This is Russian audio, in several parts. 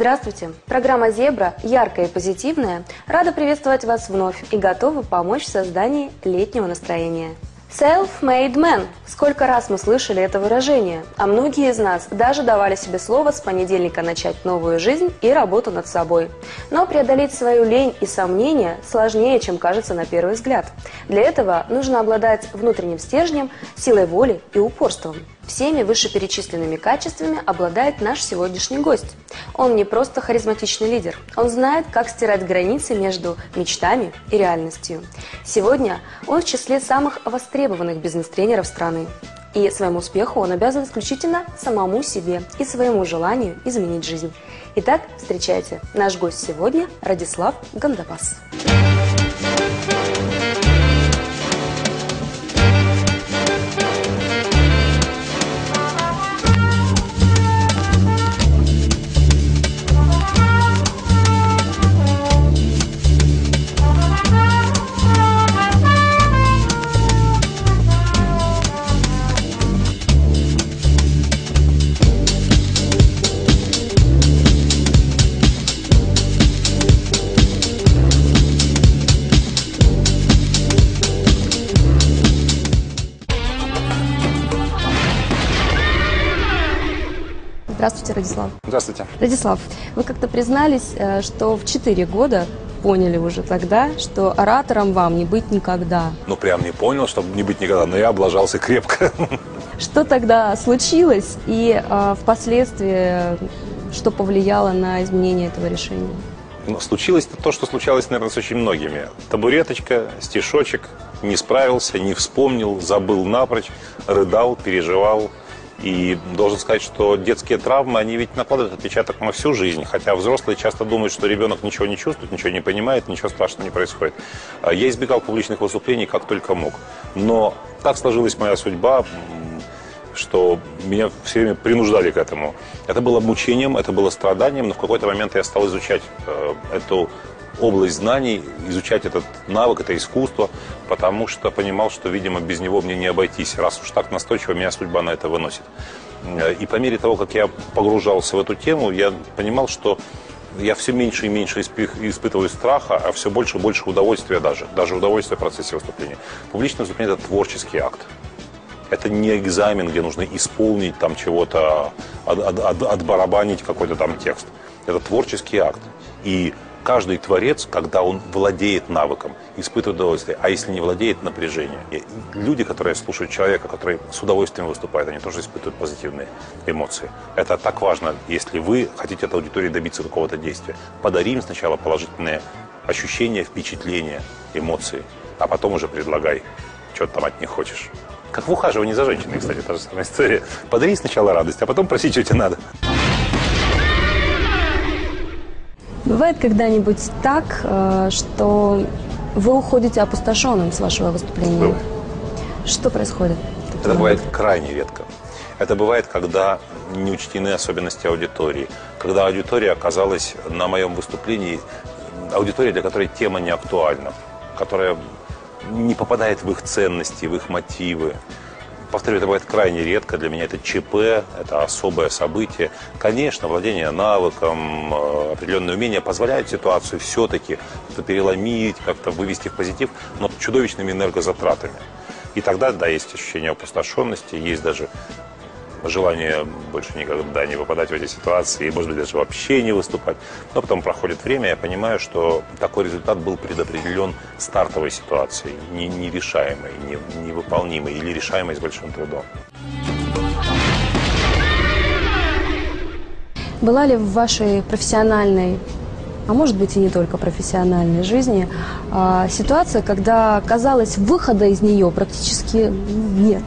Здравствуйте! Программа «Зебра» яркая и позитивная. Рада приветствовать вас вновь и готова помочь в создании летнего настроения. Self-made man. Сколько раз мы слышали это выражение, а многие из нас даже давали себе слово с понедельника начать новую жизнь и работу над собой. Но преодолеть свою лень и сомнения сложнее, чем кажется на первый взгляд. Для этого нужно обладать внутренним стержнем, силой воли и упорством. Всеми вышеперечисленными качествами обладает наш сегодняшний гость. Он не просто харизматичный лидер, он знает, как стирать границы между мечтами и реальностью. Сегодня он в числе самых востребованных бизнес-тренеров страны. И своему успеху он обязан исключительно самому себе и своему желанию изменить жизнь. Итак, встречайте, наш гость сегодня Радислав Гандапас. Здравствуйте, Радислав. Здравствуйте. Радислав, вы как-то признались, э, что в 4 года поняли уже тогда, что оратором вам не быть никогда. Ну, прям не понял, чтобы не быть никогда, но я облажался крепко. Что тогда случилось и э, впоследствии что повлияло на изменение этого решения? Ну, случилось то, что случалось, наверное, с очень многими. Табуреточка, стишочек, не справился, не вспомнил, забыл напрочь, рыдал, переживал, и должен сказать, что детские травмы, они ведь накладывают отпечаток на всю жизнь. Хотя взрослые часто думают, что ребенок ничего не чувствует, ничего не понимает, ничего страшного не происходит. А я избегал публичных выступлений как только мог. Но так сложилась моя судьба, что меня все время принуждали к этому. Это было мучением, это было страданием, но в какой-то момент я стал изучать э, эту область знаний, изучать этот навык, это искусство, потому что понимал, что, видимо, без него мне не обойтись, раз уж так настойчиво меня судьба на это выносит. И по мере того, как я погружался в эту тему, я понимал, что я все меньше и меньше испытываю страха, а все больше и больше удовольствия даже, даже удовольствия в процессе выступления. Публичное выступление – это творческий акт. Это не экзамен, где нужно исполнить там чего-то, от, от, от, отбарабанить какой-то там текст. Это творческий акт. И каждый творец, когда он владеет навыком, испытывает удовольствие, а если не владеет, напряжение. И люди, которые слушают человека, который с удовольствием выступает, они тоже испытывают позитивные эмоции. Это так важно, если вы хотите от аудитории добиться какого-то действия. Подарим сначала положительные ощущения, впечатления, эмоции, а потом уже предлагай, что там от них хочешь. Как в ухаживании за женщиной, кстати, та же самая история. Подари сначала радость, а потом проси, что тебе надо. Бывает когда-нибудь так, э, что вы уходите опустошенным с вашего выступления? Бывает. Что происходит? Это бывает крайне редко. Это бывает, когда не учтены особенности аудитории. Когда аудитория оказалась на моем выступлении, аудитория, для которой тема не актуальна, которая не попадает в их ценности, в их мотивы. Повторю, это бывает крайне редко. Для меня это ЧП, это особое событие. Конечно, владение навыком, э, определенное умение позволяет ситуацию все-таки переломить, как-то вывести в позитив, но чудовищными энергозатратами. И тогда, да, есть ощущение опустошенности, есть даже желание больше никогда не попадать в эти ситуации и, может быть, даже вообще не выступать. Но потом проходит время, я понимаю, что такой результат был предопределен стартовой ситуацией, не, нерешаемой, не, невыполнимой или решаемой с большим трудом. Была ли в вашей профессиональной а может быть и не только профессиональной жизни, а, ситуация, когда казалось выхода из нее практически нет.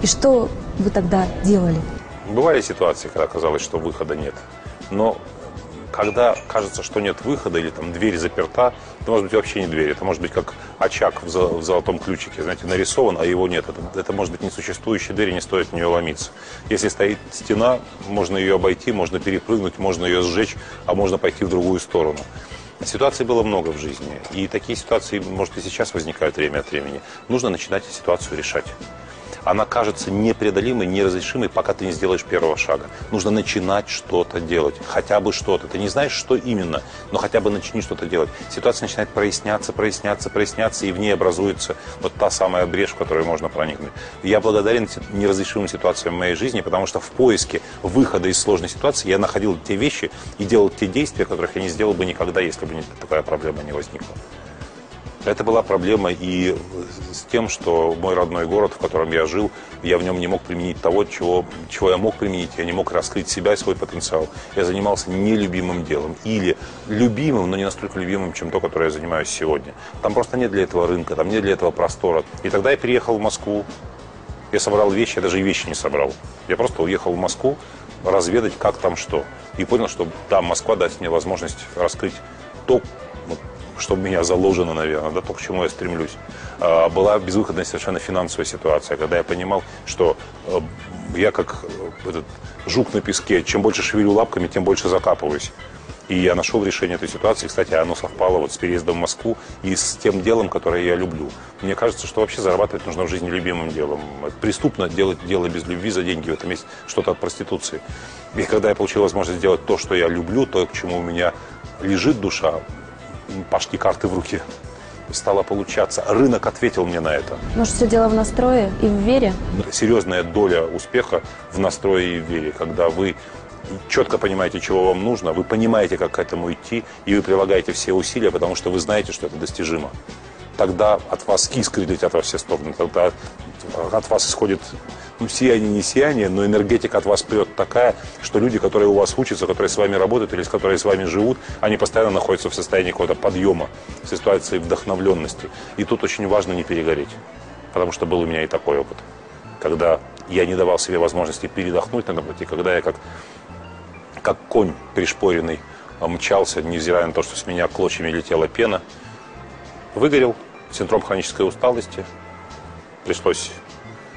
И что вы тогда делали? Бывали ситуации, когда казалось, что выхода нет. Но когда кажется, что нет выхода или там дверь заперта, это может быть вообще не дверь. Это может быть как очаг в, в золотом ключике, знаете, нарисован, а его нет. Это, это может быть несуществующая дверь, и не стоит в нее ломиться. Если стоит стена, можно ее обойти, можно перепрыгнуть, можно ее сжечь, а можно пойти в другую сторону. Ситуаций было много в жизни. И такие ситуации, может, и сейчас возникают время от времени. Нужно начинать ситуацию решать. Она кажется непреодолимой, неразрешимой, пока ты не сделаешь первого шага. Нужно начинать что-то делать, хотя бы что-то. Ты не знаешь, что именно, но хотя бы начни что-то делать. Ситуация начинает проясняться, проясняться, проясняться, и в ней образуется вот та самая брешь, в которую можно проникнуть. Я благодарен неразрешимым ситуациям в моей жизни, потому что в поиске выхода из сложной ситуации я находил те вещи и делал те действия, которых я не сделал бы никогда, если бы такая проблема не возникла. Это была проблема и с тем, что мой родной город, в котором я жил, я в нем не мог применить того, чего, чего я мог применить. Я не мог раскрыть себя и свой потенциал. Я занимался нелюбимым делом. Или любимым, но не настолько любимым, чем то, которое я занимаюсь сегодня. Там просто нет для этого рынка, там нет для этого простора. И тогда я переехал в Москву. Я собрал вещи, я даже и вещи не собрал. Я просто уехал в Москву разведать, как там что. И понял, что там Москва даст мне возможность раскрыть то, что у меня заложено, наверное, да, то, к чему я стремлюсь. А, была безвыходная совершенно финансовая ситуация, когда я понимал, что э, я как э, этот жук на песке, чем больше шевелю лапками, тем больше закапываюсь. И я нашел решение этой ситуации. Кстати, оно совпало вот с переездом в Москву и с тем делом, которое я люблю. Мне кажется, что вообще зарабатывать нужно в жизни любимым делом. Преступно делать дело без любви за деньги. В этом есть что-то от проституции. И когда я получил возможность сделать то, что я люблю, то, к чему у меня лежит душа, пошли карты в руки. Стало получаться. Рынок ответил мне на это. Может, все дело в настрое и в вере? Серьезная доля успеха в настрое и в вере, когда вы четко понимаете, чего вам нужно, вы понимаете, как к этому идти, и вы прилагаете все усилия, потому что вы знаете, что это достижимо. Тогда от вас искры летят во все стороны, тогда от вас исходит ну, сияние не сияние, но энергетика от вас прет такая, что люди, которые у вас учатся, которые с вами работают или с которыми с вами живут, они постоянно находятся в состоянии какого-то подъема, в ситуации вдохновленности. И тут очень важно не перегореть, потому что был у меня и такой опыт, когда я не давал себе возможности передохнуть на пути, когда я как, как конь пришпоренный мчался, невзирая на то, что с меня клочьями летела пена, выгорел, синдром хронической усталости, пришлось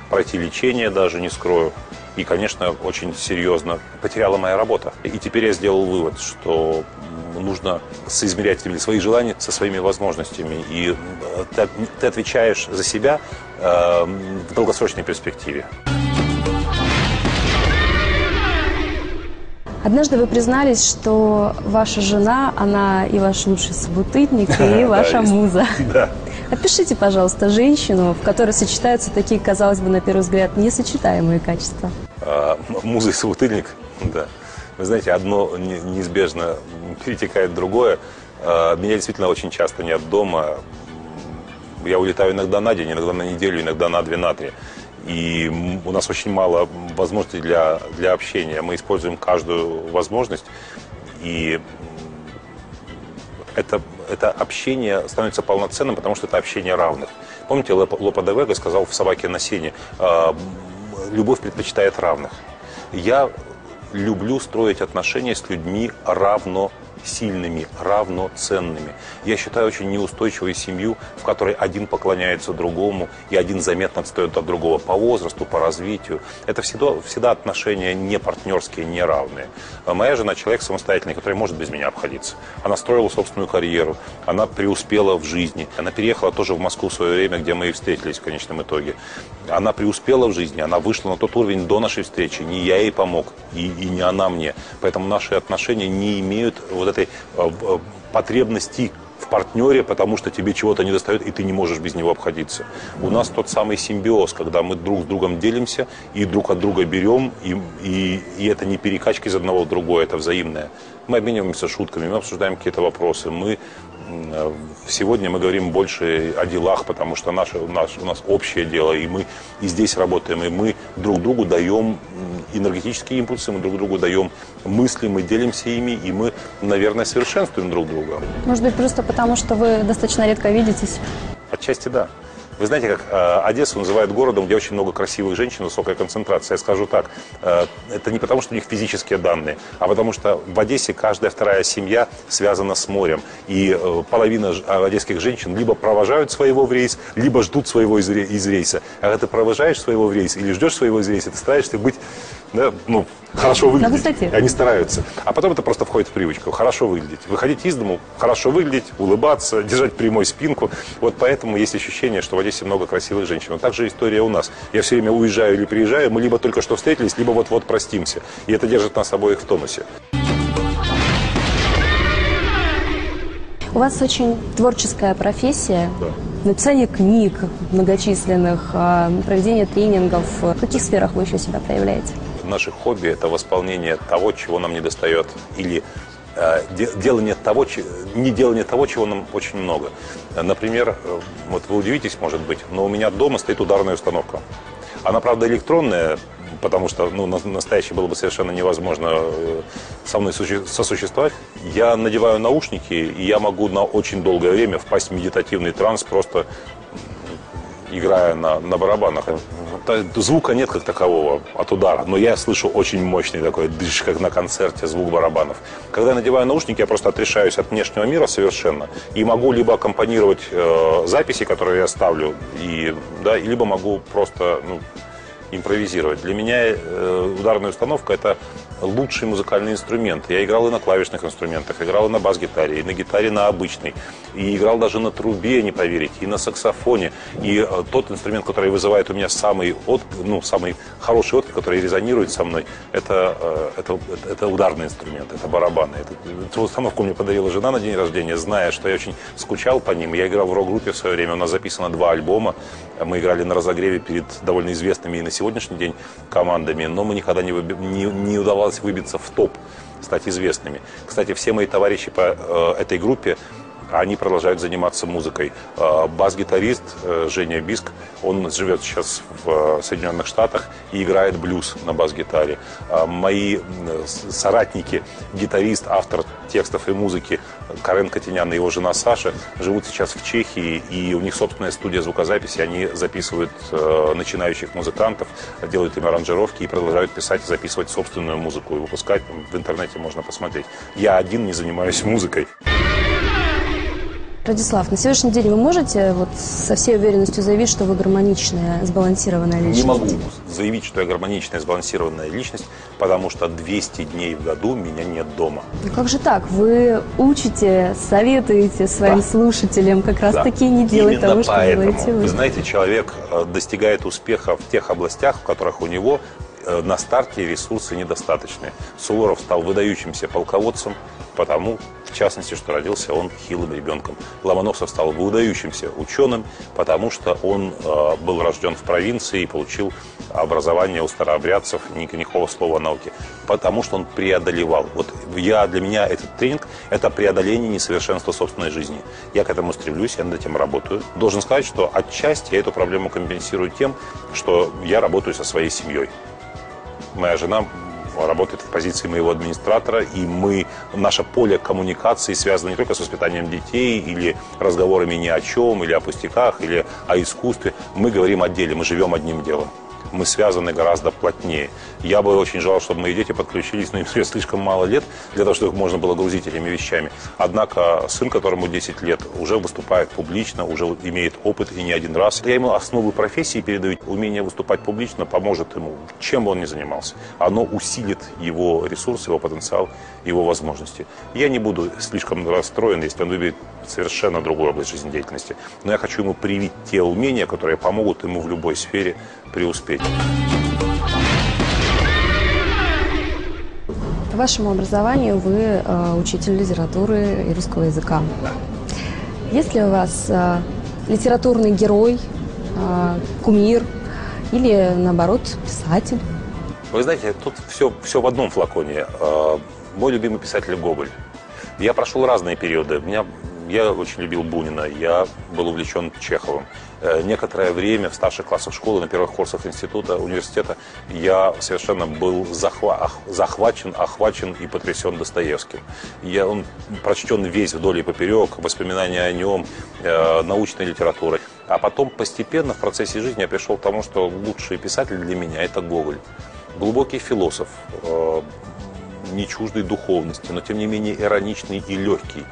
пройти лечение даже, не скрою. И, конечно, очень серьезно потеряла моя работа. И теперь я сделал вывод, что нужно соизмерять свои желания со своими возможностями. И э, ты, ты отвечаешь за себя э, в долгосрочной перспективе. Однажды вы признались, что ваша жена, она и ваш лучший собутыльник, и ваша муза. Да. Опишите, пожалуйста, женщину, в которой сочетаются такие, казалось бы, на первый взгляд, несочетаемые качества. А, муза и собутыльник, да. Вы знаете, одно неизбежно перетекает в другое. А, меня действительно очень часто нет дома. Я улетаю иногда на день, иногда на неделю, иногда на две, на три. И у нас очень мало возможностей для, для общения. Мы используем каждую возможность. И это, это общение становится полноценным, потому что это общение равных. Помните, Лопа де Вега сказал в «Собаке на сене», «А, любовь предпочитает равных. Я люблю строить отношения с людьми равно сильными, равноценными. Я считаю очень неустойчивой семью, в которой один поклоняется другому и один заметно отстает от другого по возрасту, по развитию. Это всегда, всегда отношения не партнерские, не равные. Моя жена человек самостоятельный, который может без меня обходиться. Она строила собственную карьеру, она преуспела в жизни. Она переехала тоже в Москву в свое время, где мы и встретились в конечном итоге. Она преуспела в жизни, она вышла на тот уровень до нашей встречи. Не я ей помог, и, и не она мне. Поэтому наши отношения не имеют вот этой э, э, потребности в партнере, потому что тебе чего-то не достает, и ты не можешь без него обходиться. У нас тот самый симбиоз, когда мы друг с другом делимся и друг от друга берем, и, и, и это не перекачка из одного в другое, это взаимное. Мы обмениваемся шутками, мы обсуждаем какие-то вопросы, мы сегодня мы говорим больше о делах, потому что наше, наш, у нас общее дело, и мы и здесь работаем, и мы друг другу даем энергетические импульсы, мы друг другу даем мысли, мы делимся ими, и мы, наверное, совершенствуем друг друга. Может быть, просто потому, что вы достаточно редко видитесь? Отчасти да. Вы знаете, как э, Одессу называют городом, где очень много красивых женщин, высокая концентрация. Я скажу так, э, это не потому, что у них физические данные, а потому что в Одессе каждая вторая семья связана с морем. И э, половина одесских женщин либо провожают своего в рейс, либо ждут своего из, из рейса. А когда ты провожаешь своего в рейс или ждешь своего из рейса, ты стараешься быть да, ну, хорошо выглядеть. высоте. Они стараются. А потом это просто входит в привычку. Хорошо выглядеть. Выходить из дому, хорошо выглядеть, улыбаться, держать прямой спинку. Вот поэтому есть ощущение, что в Одессе много красивых женщин. Но также история у нас. Я все время уезжаю или приезжаю, мы либо только что встретились, либо вот-вот простимся. И это держит нас обоих в тонусе. У вас очень творческая профессия. Да. Написание книг многочисленных, а, проведение тренингов. В каких сферах вы еще себя проявляете? Наше хобби – это восполнение того, чего нам не достает, или э, де- делание того, не делание того, чего нам очень много. Например, э, вот вы удивитесь, может быть, но у меня дома стоит ударная установка. Она, правда, электронная, потому что ну, на- настоящее было бы совершенно невозможно э, со мной суще- сосуществовать. Я надеваю наушники, и я могу на очень долгое время впасть в медитативный транс, просто играя на, на барабанах. Звука нет как такового от удара, но я слышу очень мощный такой дыш, как на концерте, звук барабанов. Когда я надеваю наушники, я просто отрешаюсь от внешнего мира совершенно и могу либо аккомпанировать э, записи, которые я ставлю, и, да, либо могу просто ну, импровизировать. Для меня э, ударная установка это лучший музыкальный инструмент. Я играл и на клавишных инструментах, играл и на бас-гитаре, и на гитаре на обычной, и играл даже на трубе, не поверите, и на саксофоне. И э, тот инструмент, который вызывает у меня самый, от, ну, самый хороший отклик, который резонирует со мной, это, э, это, это, это ударный инструмент, это барабаны. Это, эту установку мне подарила жена на день рождения, зная, что я очень скучал по ним. Я играл в рок-группе в свое время, у нас записано два альбома. Мы играли на разогреве перед довольно известными и на сегодняшний день командами, но мы никогда не, не, не удавалось выбиться в топ, стать известными. Кстати, все мои товарищи по э, этой группе, они продолжают заниматься музыкой. Э, Бас-гитарист э, Женя Биск, он живет сейчас в э, Соединенных Штатах и играет блюз на бас-гитаре. Мои соратники, гитарист, автор текстов и музыки Карен Катинян и его жена Саша живут сейчас в Чехии, и у них собственная студия звукозаписи. Они записывают начинающих музыкантов, делают им аранжировки и продолжают писать и записывать собственную музыку и выпускать. В интернете можно посмотреть. Я один не занимаюсь музыкой. Радислав, на сегодняшний день вы можете вот со всей уверенностью заявить, что вы гармоничная, сбалансированная личность? Не могу заявить, что я гармоничная, сбалансированная личность, потому что 200 дней в году меня нет дома. Ну как же так? Вы учите, советуете своим Да. слушателям как раз Да. таки не делать Именно того, что поэтому, делаете вы. Вы знаете, человек э, достигает успеха в тех областях, в которых у него э, на старте ресурсы недостаточные. Суворов стал выдающимся полководцем, потому, в частности, что родился он хилым ребенком. Ломоносов стал выдающимся ученым, потому что он э, был рожден в провинции и получил образование у старообрядцев, ни- никакого слова о науке, потому что он преодолевал. Вот я, для меня этот тренинг – это преодоление несовершенства собственной жизни. Я к этому стремлюсь, я над этим работаю. Должен сказать, что отчасти я эту проблему компенсирую тем, что я работаю со своей семьей. Моя жена работает в позиции моего администратора, и мы, наше поле коммуникации связано не только с воспитанием детей или разговорами ни о чем, или о пустяках, или о искусстве. Мы говорим о деле, мы живем одним делом. Мы связаны гораздо плотнее. Я бы очень желал, чтобы мои дети подключились, но им слишком мало лет для того, чтобы их можно было грузить этими вещами. Однако сын, которому 10 лет, уже выступает публично, уже имеет опыт и не один раз. Я ему основы профессии передаю. Умение выступать публично поможет ему, чем бы он ни занимался. Оно усилит его ресурсы, его потенциал, его возможности. Я не буду слишком расстроен, если он выберет совершенно другую область жизнедеятельности. Но я хочу ему привить те умения, которые помогут ему в любой сфере преуспеть. По вашему образованию вы э, учитель литературы и русского языка. Есть ли у вас э, литературный герой, э, кумир или, наоборот, писатель? Вы знаете, тут все, все в одном флаконе. Э, Мой любимый писатель Гоголь. Я прошел разные периоды. Меня, я очень любил Бунина, я был увлечен Чеховым. Э, Некоторое время в старших классах школы, на первых курсах института, университета, я совершенно был захва- захвачен, охвачен и потрясен Достоевским. Я, он прочтен весь вдоль и поперек, воспоминания о нем, э, научной литературы. А потом постепенно в процессе жизни я пришел к тому, что лучший писатель для меня – это Гоголь глубокий философ, э, не чуждой духовности, но тем не менее ироничный и легкий,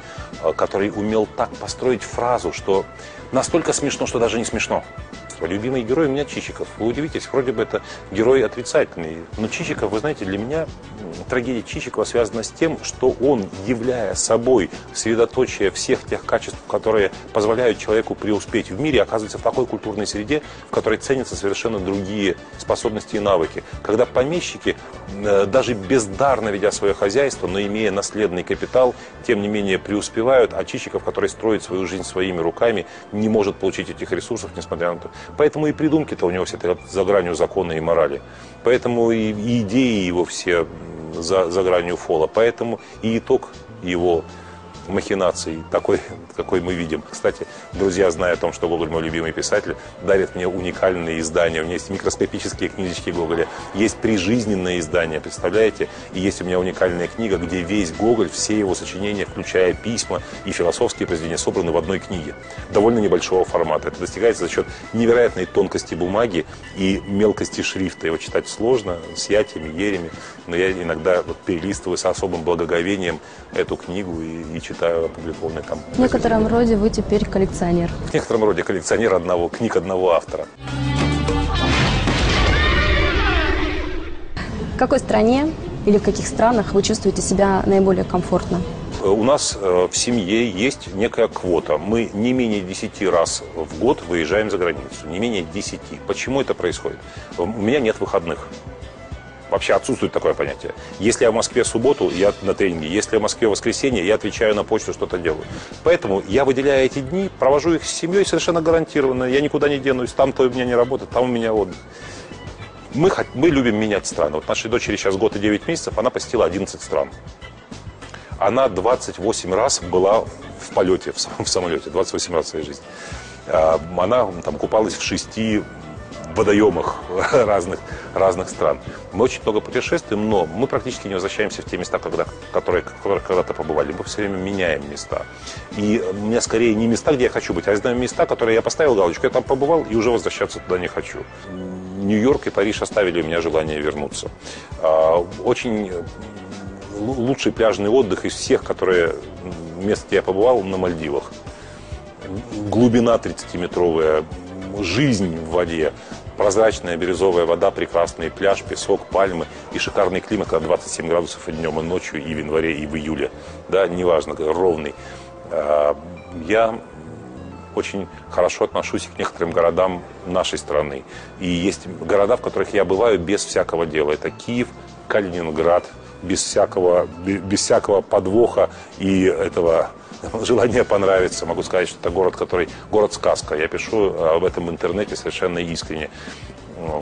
э, который умел так построить фразу, что настолько смешно, что даже не смешно. Детства. Любимый герой у меня Чичиков. Вы удивитесь, вроде бы это герой отрицательный. Но Чичиков, вы знаете, для меня трагедия Чичикова связана с тем, что он, являя собой средоточие всех тех качеств, которые позволяют человеку преуспеть в мире, оказывается в такой культурной среде, в которой ценятся совершенно другие способности и навыки. Когда помещики, э, даже бездарно ведя свое хозяйство, но имея наследный капитал, тем не менее преуспевают, а Чичиков, который строит свою жизнь своими руками, не может получить этих ресурсов, несмотря на то. Поэтому и придумки-то у него все за гранью закона и морали. Поэтому и, и идеи его все за, за гранью фола. Поэтому и итог его махинаций, такой, какой мы видим. Кстати, друзья, зная о том, что Гоголь мой любимый писатель, дарит мне уникальные издания. У меня есть микроскопические книжечки Гоголя, есть прижизненные издания, представляете? И есть у меня уникальная книга, где весь Гоголь, все его сочинения, включая письма и философские произведения, собраны в одной книге. Довольно небольшого формата. Это достигается за счет невероятной тонкости бумаги и мелкости шрифта. Его читать сложно, с ятями, елями, но я иногда вот перелистываю с особым благоговением эту книгу и, и читаю читаю опубликованные там. В некотором роде вы теперь коллекционер. В некотором роде коллекционер одного, книг одного автора. В какой стране или в каких странах вы чувствуете себя наиболее комфортно? У нас э, в семье есть некая квота. Мы не менее 10 раз в год выезжаем за границу. Не менее 10. Почему это происходит? У меня нет выходных. Вообще отсутствует такое понятие. Если я в Москве в субботу, я на тренинге. Если я в Москве в воскресенье, я отвечаю на почту, что-то делаю. Поэтому я выделяю эти дни, провожу их с семьей совершенно гарантированно. Я никуда не денусь. Там-то у меня не работает, там у меня отдых. Мы, мы любим менять страны. Вот нашей дочери сейчас год и 9 месяцев, она посетила 11 стран. Она 28 раз была в полете, в самолете, 28 раз в своей жизни. А, она там купалась в шести водоемах разных, разных стран. Мы очень много путешествуем, но мы практически не возвращаемся в те места, когда, которые, которые когда-то побывали. Мы все время меняем места. И у меня скорее не места, где я хочу быть, а я знаю места, которые я поставил галочку, я там побывал и уже возвращаться туда не хочу. Нью-Йорк и Париж оставили у меня желание вернуться. А, очень лучший пляжный отдых из всех, которые мест, где я побывал, на Мальдивах. Глубина 30-метровая, жизнь в воде, прозрачная бирюзовая вода, прекрасный пляж, песок, пальмы и шикарный климат, когда 27 градусов и днем, и ночью, и в январе, и в июле. Да, неважно, ровный. А, я очень хорошо отношусь к некоторым городам нашей страны. И есть города, в которых я бываю без всякого дела. Это Киев, Калининград, без всякого, без всякого подвоха и этого желание понравится. Могу сказать, что это город, который город-сказка. Я пишу об этом в интернете совершенно искренне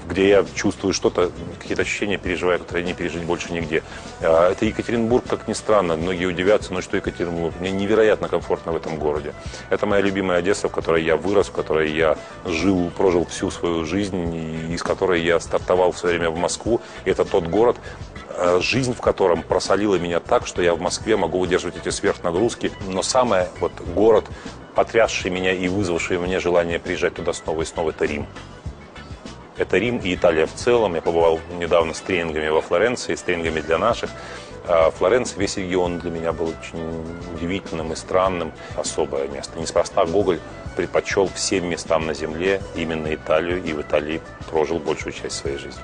где я чувствую что-то, какие-то ощущения переживаю, которые не пережить больше нигде. А, это Екатеринбург, как ни странно. Многие удивятся, но что Екатеринбург? Мне невероятно комфортно в этом городе. Это моя любимая Одесса, в которой я вырос, в которой я жил, прожил всю свою жизнь, из которой я стартовал в свое время в Москву. Это тот город, Э, жизнь в котором просолила меня так, что я в Москве могу выдерживать эти сверхнагрузки. Но самое вот город, потрясший меня и вызвавший мне желание приезжать туда снова и снова, это Рим. Это Рим и Италия в целом. Я побывал недавно с тренингами во Флоренции, с тренингами для наших. А Флоренция, весь регион для меня был очень удивительным и странным. Особое место. Неспроста Гоголь предпочел всем местам на земле именно Италию, и в Италии прожил большую часть своей жизни.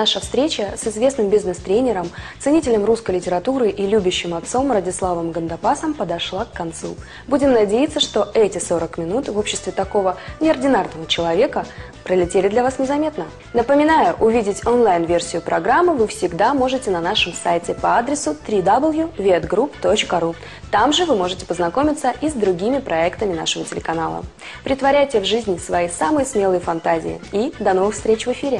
Наша встреча с известным бизнес-тренером, ценителем русской литературы и любящим отцом Радиславом Гандапасом подошла к концу. Будем надеяться, что эти 40 минут в обществе такого неординарного человека пролетели для вас незаметно. Напоминаю, увидеть онлайн-версию программы вы всегда можете на нашем сайте по адресу www.vietgroup.ru. Там же вы можете познакомиться и с другими проектами нашего телеканала. Притворяйте в жизни свои самые смелые фантазии и до новых встреч в эфире!